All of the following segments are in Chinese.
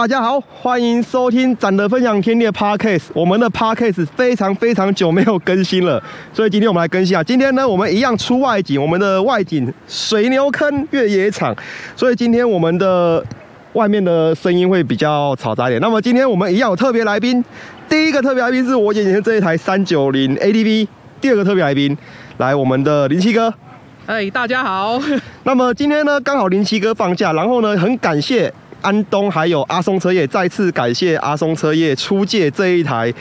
大家好，欢迎收听展的分享天地的 Podcast。我们的 Podcast 非常非常久没有更新了，所以今天我们来更新啊。今天呢，我们一样出外景，我们的外景水牛坑越野场，所以今天我们的外面的声音会比较嘈杂一点。那么今天我们一样有特别来宾，第一个特别来宾是我眼前这一台三九零 ADV，第二个特别来宾来我们的林七哥。哎，大家好。那么今天呢，刚好林七哥放假，然后呢，很感谢安东还有阿松车业，再次感谢阿松车业出借这一台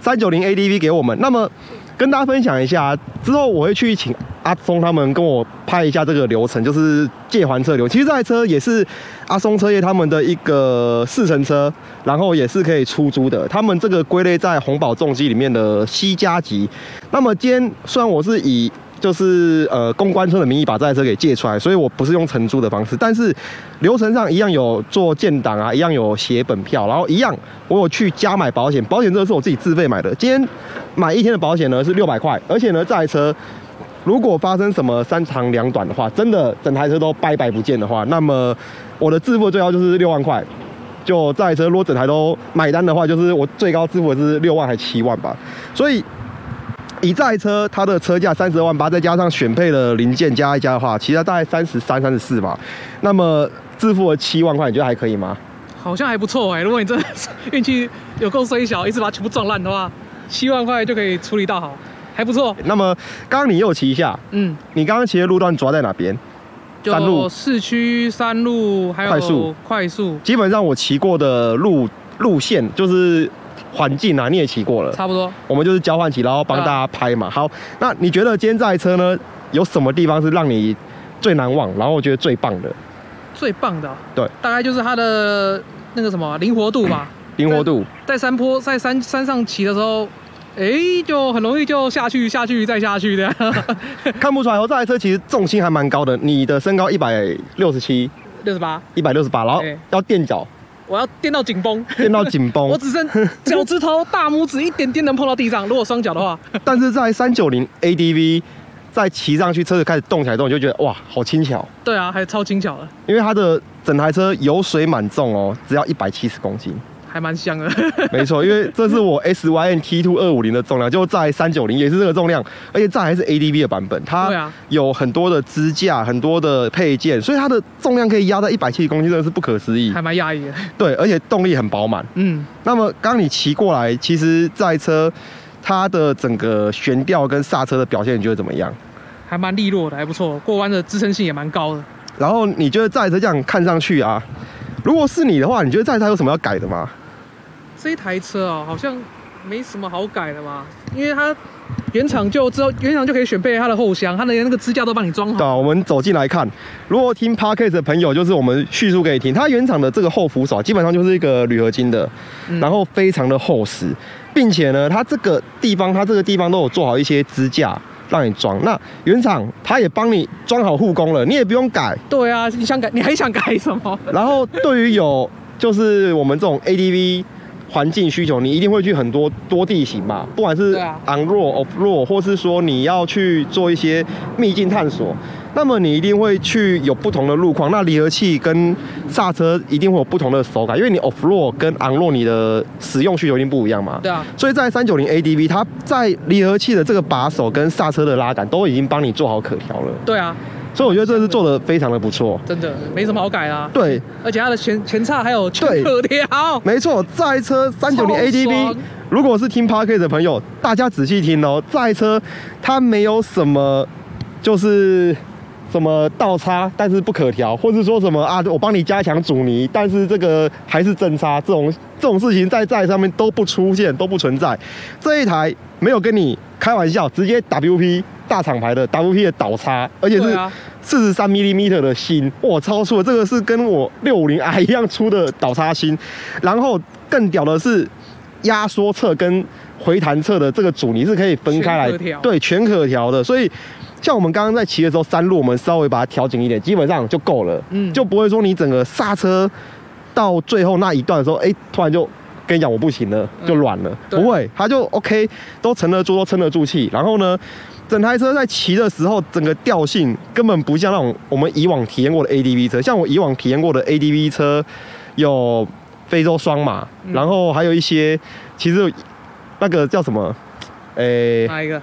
三九零 ADV 给我们。那么跟大家分享一下，之后我会去请阿松他们跟我拍一下这个流程，就是借还车流。其实这台车也是阿松车业他们的一个试乘车，然后也是可以出租的。他们这个归类在红宝重机里面的 C 加级。那么今天虽然我是以就是呃公关车的名义把这台车给借出来，所以我不是用承租的方式，但是流程上一样有做建档啊，一样有写本票，然后一样我有去加买保险，保险这个是我自己自费买的。今天买一天的保险呢是六百块，而且呢这台车如果发生什么三长两短的话，真的整台车都拜拜不见的话，那么我的自付最高就是六万块。就这台车如果整台都买单的话，就是我最高支付的是六万还七万吧，所以。以这台车它的车价三十二万八，再加上选配的零件加一加的话，其实大概三十三、三十四吧。那么支付了七万块，你觉得还可以吗？好像还不错哎。如果你真的运气有够衰小，一次把它全部撞烂的话，七万块就可以处理到好，还不错。那么刚刚你又骑一下，嗯，你刚刚骑的路段主要在哪边？山路、市区、山路还有快速、快速。基本上我骑过的路路线就是。环境啊，你也骑过了，差不多。我们就是交换骑，然后帮大家拍嘛。好，那你觉得今天这台车呢，有什么地方是让你最难忘，然后我觉得最棒的？最棒的，对，大概就是它的那个什么灵活度吧。灵活度，在山坡在山山上骑的时候，哎，就很容易就下去下去再下去的。看不出来，哦这台车其实重心还蛮高的。你的身高一百六十七，六十八，一百六十八，然后要垫脚。我要颠到紧绷，颠到紧绷，我只剩脚趾头、大拇指一点点能碰到地上。如果双脚的话，但是在三九零 ADV 再骑上去，车子开始动起来之后，你就觉得哇，好轻巧。对啊，还超轻巧的，因为它的整台车油水满重哦，只要一百七十公斤。还蛮香的，没错，因为这是我 S Y N T Two 二五零的重量，就在三九零也是这个重量，而且这还是 A D V 的版本，它有很多的支架、很多的配件，所以它的重量可以压在一百七十公斤，真的是不可思议，还蛮压抑的。对，而且动力很饱满。嗯，那么刚你骑过来，其实这车它的整个悬吊跟刹车的表现，你觉得怎么样？还蛮利落的，还不错，过弯的支撑性也蛮高的。然后你觉得这车这样看上去啊，如果是你的话，你觉得这车有什么要改的吗？这台车啊，好像没什么好改的嘛，因为它原厂就之后原厂就可以选配它的后箱，它连那个支架都帮你装好。对，我们走进来看，如果听 Parkes 的朋友，就是我们叙述给你听，它原厂的这个后扶手基本上就是一个铝合金的，然后非常的厚实，并且呢，它这个地方它这个地方都有做好一些支架让你装。那原厂它也帮你装好护工了，你也不用改。对啊，你想改你还想改什么？然后对于有就是我们这种 ADV。环境需求，你一定会去很多多地形嘛，不管是 on road off road，或是说你要去做一些秘境探索，那么你一定会去有不同的路况。那离合器跟刹车一定会有不同的手感，因为你 off road 跟 on road 你的使用需求一定不一样嘛。对啊。所以在三九零 ADV，它在离合器的这个把手跟刹车的拉杆都已经帮你做好可调了。对啊。所以我觉得这次做的非常的不错，真的没什么好改啦。对，而且它的前前叉还有全可调。没错，这车三九零 ATV 如果是听 Park 的朋友，大家仔细听哦，这车它没有什么就是什么倒叉，但是不可调，或是说什么啊，我帮你加强阻尼，但是这个还是正叉，这种这种事情在在上面都不出现，都不存在。这一台没有跟你开玩笑，直接 WP。大厂牌的 WP 的导叉，而且是四十三 mm 的芯，哇，超粗！这个是跟我六五零 i 一样粗的导叉芯。然后更屌的是压缩侧跟回弹侧的这个阻尼是可以分开来，对，全可调的。所以像我们刚刚在骑的时候，山路我们稍微把它调紧一点，基本上就够了，嗯，就不会说你整个刹车到最后那一段的时候，哎，突然就跟你讲我不行了，就软了，不会，它就 OK，都沉得住，都撑得住气。然后呢？整台车在骑的时候，整个调性根本不像那种我们以往体验过的 ADV 车。像我以往体验过的 ADV 车，有非洲双马，嗯。然后还有一些其实那个叫什么，诶、哪一个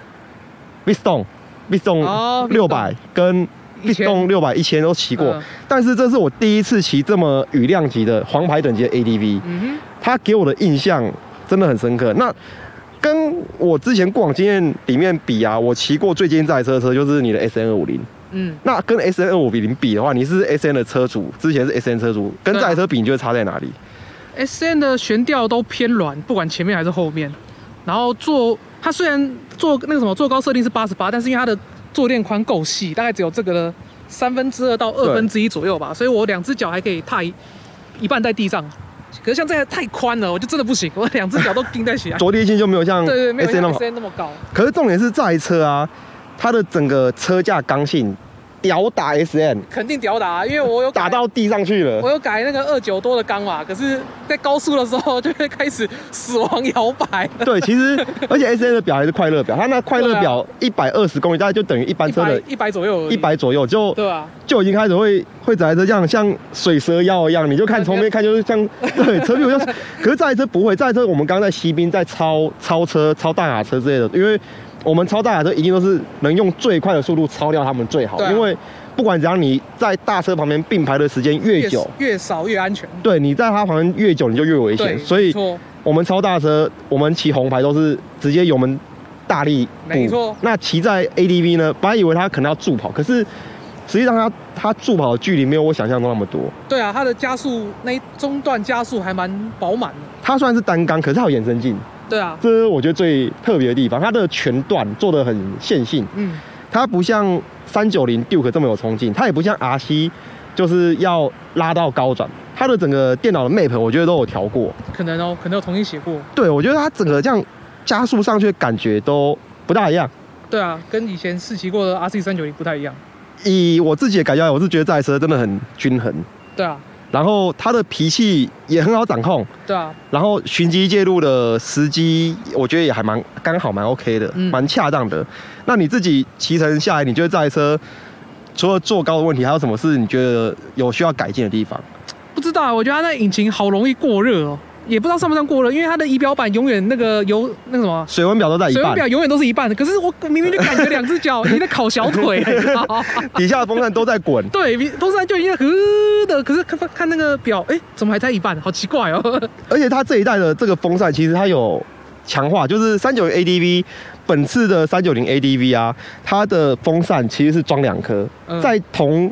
？b i s t o n b i s t o 哦 n 六百跟 b i s t o n 六百一千都骑过，嗯。但是这是我第一次骑这么雨量级的黄牌等级的 ADV，嗯它给我的印象真的很深刻。那跟我之前过往经验里面比啊，我骑过最接近这台车的车就是你的 S N 二五零。嗯，那跟 S N 二五零比的话，你是 S N 的车主，之前是 S N 车主，跟这台车比，你觉得差在哪里？S N 的悬吊都偏软，不管前面还是后面。然后坐它虽然坐那个什么坐高设定是八十八，但是因为它的坐垫宽够细，大概只有这个的三分之二到二分之一左右吧，所以我两只脚还可以踏一一半在地上。可是像这台太宽了，我就真的不行，我两只脚都钉在起来。着地性就没有像对对，没有 S 那么高。可是重点是这台车啊，它的整个车架刚性吊打 S N，肯定屌打、啊，因为我有打到地上去了我。有改那个二九多的缸嘛，可是，在高速的时候就会开始死亡摇摆。对，其实 而且 S N 的表还是快乐表，它那快乐表一百二十公里，大概就等于一般车的一百左右一百左右，就对啊？就已经开始会会整台车这样像水蛇腰一样，你就看从面看就是像 对车屁股像，可是这台车不会，这台车我们刚刚在西滨在超超车、超大卡车之类的，因为我们超大卡车一定都是能用最快的速度超掉他们最好，因为不管怎样，你在大车旁边并排的时间越久，越少越安全。对你在它旁边越久，你就越危对，险，所以，我们超大车，我们骑红牌都是直接油门大力补没错那骑在 ADV 呢，本来以为它可能要助跑，可是实际上它它助跑的距离没有我想象中那么多。对啊，它的加速那一中段加速还蛮饱满的。它虽然是单缸，可是它有衍生镜，对啊，这是我觉得最特别的地方。它的全段做的很线性，嗯，它不像三九零 Duke 这么有冲劲，它也不像 RC 就是要拉到高转。它的整个电脑的 map 我觉得都有调过，可能哦，可能有重新写过。对我觉得它整个这样加速上去的感觉都不大一样。对啊，跟以前试骑过的 RC 三九零不太一样。以我自己的感觉来，我是觉得这台车真的很均衡，对啊，然后他的脾气也很好掌控，对啊，然后寻机介入的时机，我觉得也还蛮刚好，蛮 OK 的，嗯蛮恰当的。那你自己骑乘下来，你觉得这台车除了坐高的问题，还有什么是你觉得有需要改进的地方？不知道啊，我觉得它那引擎好容易过热哦，也不知道算不算过热，因为它的仪表板永远那个油那个什么。水温表都在一半，水温表永远都是一半的，可是我明明就感觉两只脚已经在烤小腿，你知道底下的风扇都在滚。对，风扇就已经在呵的，可是看看那个表，哎、怎么还在一半？好奇怪哦。而且它这一代的这个风扇，其实它有强化，就是三九零 ADV 本次的三九零 ADV 啊，它的风扇其实是装两颗，嗯在同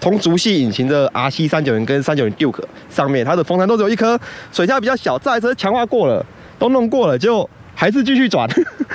同族系引擎的 RC 三九零跟三九零 Duke 上面，它的风扇都只有一颗，水下比较小，这台车强化过了，都弄过了，就还是继续转，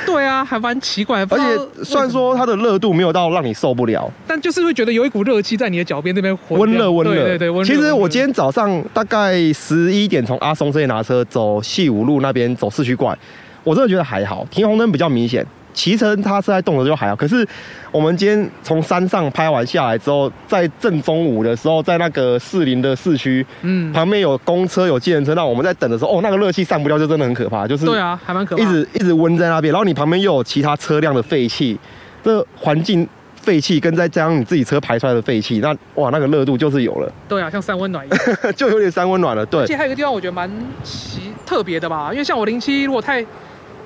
对啊，还蛮奇怪。不 而且虽然说它的热度没有到让你受不了，但就是会觉得有一股热气在你的脚边这边混温热温热。对对对，温热。其实我今天早上大概十一点从阿松这里拿车走西五路那边走市区怪，我真的觉得还好，停红灯比较明显。骑车它是在动的就还好，可是我们今天从山上拍完下来之后，在正中午的时候，在那个士林的市区嗯，旁边有公车有计程车，那我们在等的时候，哦，那个热气散不掉，就真的很可怕，就是对啊，还蛮可怕。一直一直温在那边，然后你旁边又有其他车辆的废气，这环境废气跟再加上你自己车排出来的废气，那哇，那个热度就是有了。对啊，像三温暖一样。就有点三温暖了。对而，且还有一个地方我觉得蛮奇特别的吧，因为像我零七如果太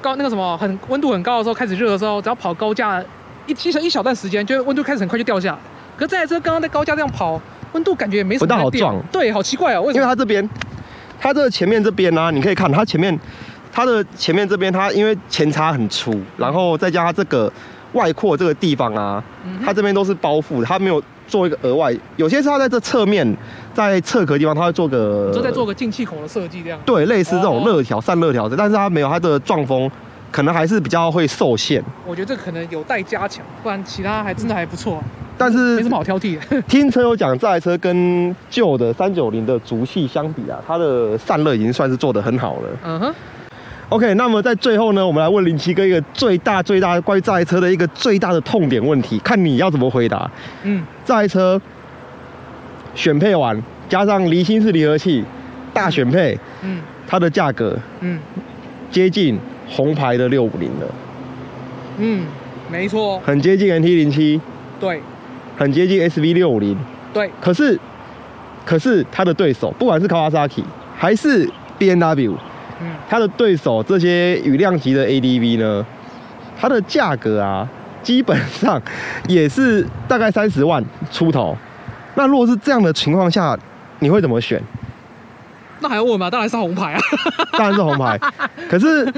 高那个什么很温度很高的时候开始热的时候，只要跑高架一其实一小段时间，就温度开始很快就掉下来。可是这台车刚刚在高架这样跑，温度感觉也没什么不大好撞对，好奇怪哦，为什么？因为它这边，它这个前面这边呢、啊你可以看它前面，它的前面这边，它因为前叉很粗，然后再加它这个外扩这个地方啊，它这边都是包覆的，它没有做一个额外。有些是它在这侧面，在侧壳地方，它会做个，就在做个进气口的设计这样。对类似这种哦热条、散热条的，但是它没有它的撞风，可能还是比较会受限。我觉得这可能有待加强，不然其他还真的还不错啊，但没是什么好挑剔的。听车友讲，这台车跟旧的三九零的足系相比啊，它的散热已经算是做得很好了。嗯哼，OK，那么在最后呢，我们来问林七哥一个最大最大关于这台车的一个最大的痛点问题，看你要怎么回答。嗯，这台车选配完，加上离心式离合器，大选配，嗯。它的价格嗯。接近红牌的六五零了，嗯，没错，很接近 NT 零七，对。很接近 SV 六五零。对，可是，可是它的对手，不管是 Kawasaki 还是 B N W？嗯，它的对手这些羽量级的 A D V 呢，它的价格啊，基本上也是大概三十万出头。那如果是这样的情况下，你会怎么选？那还要问吗？当然是红牌啊。当然是红牌。可是，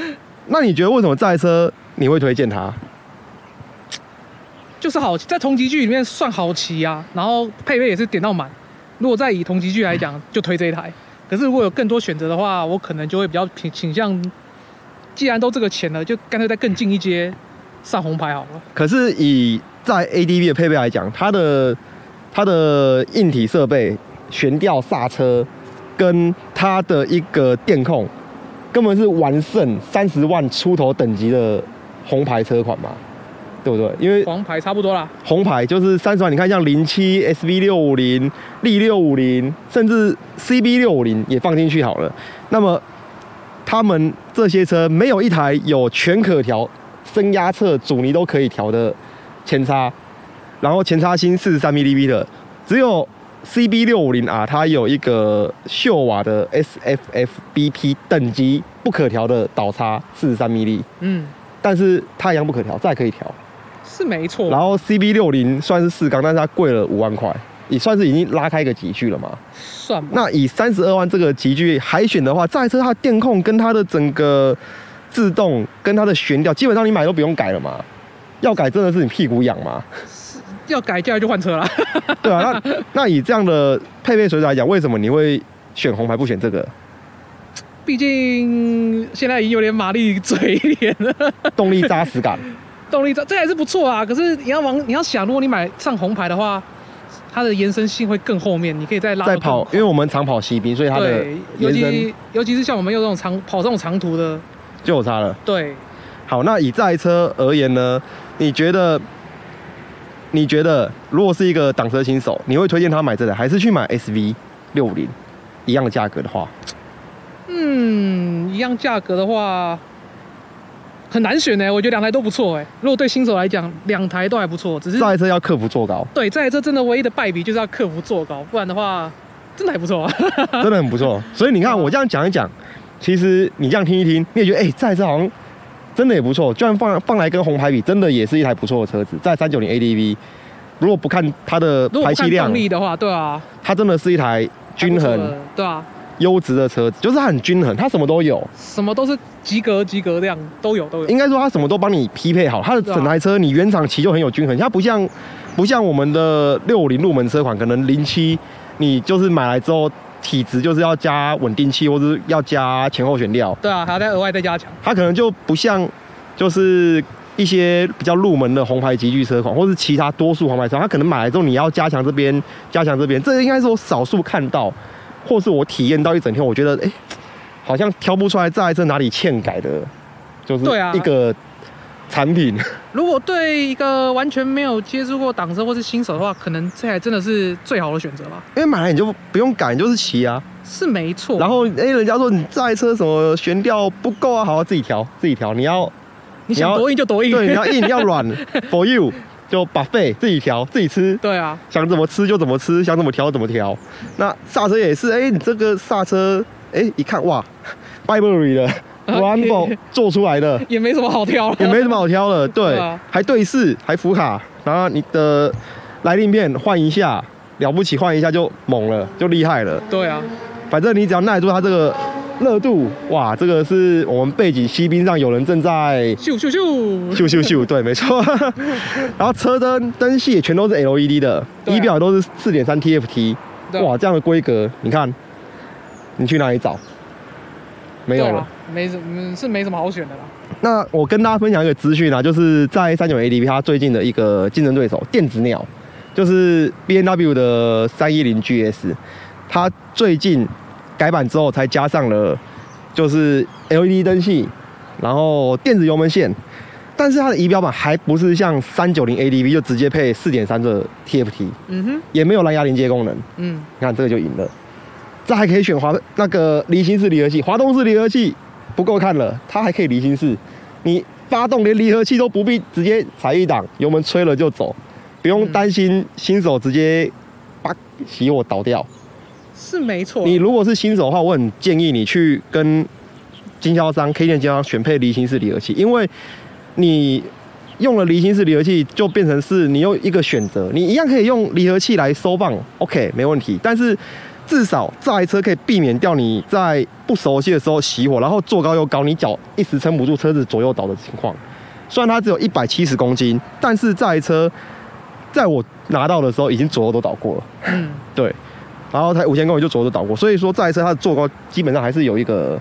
那你觉得为什么这台车你会推荐它？就是好在同级距里面算好骑啊，然后配备也是点到满。如果再以同级距来讲，就推这一台。可是如果有更多选择的话，我可能就会比较倾倾向，既然都这个钱了，就干脆再更进一阶上红牌好了。可是以在 ADV 的配备来讲，它的它的硬体设备、悬吊、刹车跟它的一个电控，根本是完胜三十万出头等级的红牌车款嘛，对不对？因为黄牌差不多啦。红牌就是三十万，你看像零七 SV 六五零、力六五零，甚至 CB 六五零也放进去好了。那么他们这些车没有一台有全可调、升压侧、阻尼都可以调的前叉，然后前叉芯四十三 mm 的，只有 CB 六五零啊它有一个秀瓦的 SFF BP 等级不可调的导叉四十三 mm，嗯，但是它一样不可调，再可以调。是没错。然后 CB 六零算是四缸，但是它贵了五万块，也算是已经拉开一个集距了嘛。算吧。那以三十二万这个集距海选的话，这台车它的电控跟它的整个自动跟它的悬吊，基本上你买都不用改了嘛。要改真的是你屁股痒嘛？要改价就换车了。对啊，那 那以这样的配备水准来讲，为什么你会选红牌不选这个？毕竟现在已经有点马力嘴脸了，动力扎实感。动力这这还是不错啊，可是你要往你要想，如果你买上红牌的话，它的延伸性会更后面，你可以再拉再跑，因为我们常跑西滨，所以它的对，尤其尤其是像我们有这种长跑这种长途的，就有差了。对，好，那以这台车而言呢，你觉得你觉得如果是一个挡车新手，你会推荐他买这台，还是去买 SV 六五零一样的价格的话？嗯，一样价格的话很难选呢，我觉得两台都不错哎。如果对新手来讲，两台都还不错，只是这台车要克服坐高，对这台车真的唯一的败笔就是要克服坐高，不然的话真的还不错啊。真的很不错。所以你看我这样讲一讲，其实你这样听一听，你也觉得哎、这台车好像真的也不错。就算放放来跟红牌比，真的也是一台不错的车子。在三九零 ADV，如果不看它的排气量动，力的话，对啊，它真的是一台均衡对啊，优质的车子，就是它很均衡，它什么都有。什么都是及格及格这样都有都有。应该说它什么都帮你匹配好，它的整台车你原厂骑就很有均衡，它不像不像我们的六五零入门车款，可能零七你就是买来之后体质就是要加稳定器或者是要加前后悬吊，对啊，还要再额外再加强。它可能就不像就是一些比较入门的红牌级距车款，或是其他多数红牌车，它可能买来之后你要加强这边加强这边，这应该是我少数看到，或是我体验到一整天，我觉得哎、好像挑不出来这台车哪里欠改的，就是对啊一个产品。如果对一个完全没有接触过挡车或是新手的话，可能这台真的是最好的选择吧。因为买来你就不用改，你就是骑啊。是没错。然后哎、人家说你这台车什么悬吊不够啊，好自己调，自己调。你要你想你要多硬就多硬。对，你要硬要软，for you 就把肺自己调，自己吃。对啊，想怎么吃就怎么吃，想怎么调怎么调。那刹车也是，哎、你这个刹车，哎、一看哇，Burberry 的 Brembo 做出来的，也没什么好挑了。也没什么好挑的，对，还对视，还浮卡，然后你的来令片换一下，了不起换一下就猛了，就厉害了。对啊，反正你只要耐住它这个热度，哇，这个是我们背景西滨上有人正在咻咻咻。咻咻咻，对，没错。然后车灯灯系也全都是 LED 的，仪表都是四点三 TFT，哇，这样的规格，你看，你去哪里找？没有了。啊，没什么是没什么好选的啦。那我跟大家分享一个资讯啊，就是在三九 ADV 它最近的一个竞争对手电子鸟，就是 B N W 的三一零 GS，它最近改版之后才加上了就是 LED 灯系，然后电子油门线，但是它的仪表板还不是像三九零 ADV 就直接配四点三的 TFT，嗯哼，也没有蓝牙连接功能。嗯，你看这个就赢了。这还可以选滑那个离心式离合器，滑动式离合器不够看了，它还可以离心式。你发动连离合器都不必直接踩一档，油门吹了就走，不用担心新手直接把熄火倒掉。是没错。你如果是新手的话，我很建议你去跟经销商 K 店经销商选配离心式离合器，因为你用了离心式离合器，就变成是你有一个选择，你一样可以用离合器来收放，OK 没问题，但是至少这台车可以避免掉你在不熟悉的时候熄火，然后坐高又高，你脚一时撑不住车子左右倒的情况。虽然它只有一百七十公斤，但是这台车在我拿到的时候已经左右都倒过了。嗯，对，然后才五千公里就左右都倒过，所以说这台车它的坐高基本上还是有一个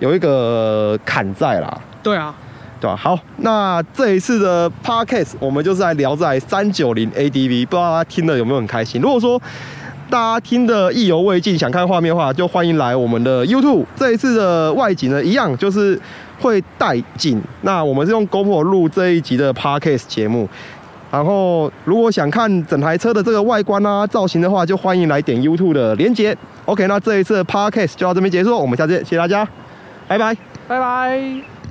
有一个坎在啦，对啊，对吧？好，那这一次的 podcast 我们就是来聊在三九零 ADV，不知道大家听的有没有很开心？如果说大家听的意犹未尽，想看画面的话，就欢迎来我们的 YouTube。这一次的外景呢，一样就是会带景。那我们是用 GoPro 录这一集的 podcast 节目。然后，如果想看整台车的这个外观啊、造型的话，就欢迎来点 YouTube 的连接。OK，那这一次的 podcast 就到这边结束，我们下次见，谢谢大家，拜拜。拜拜。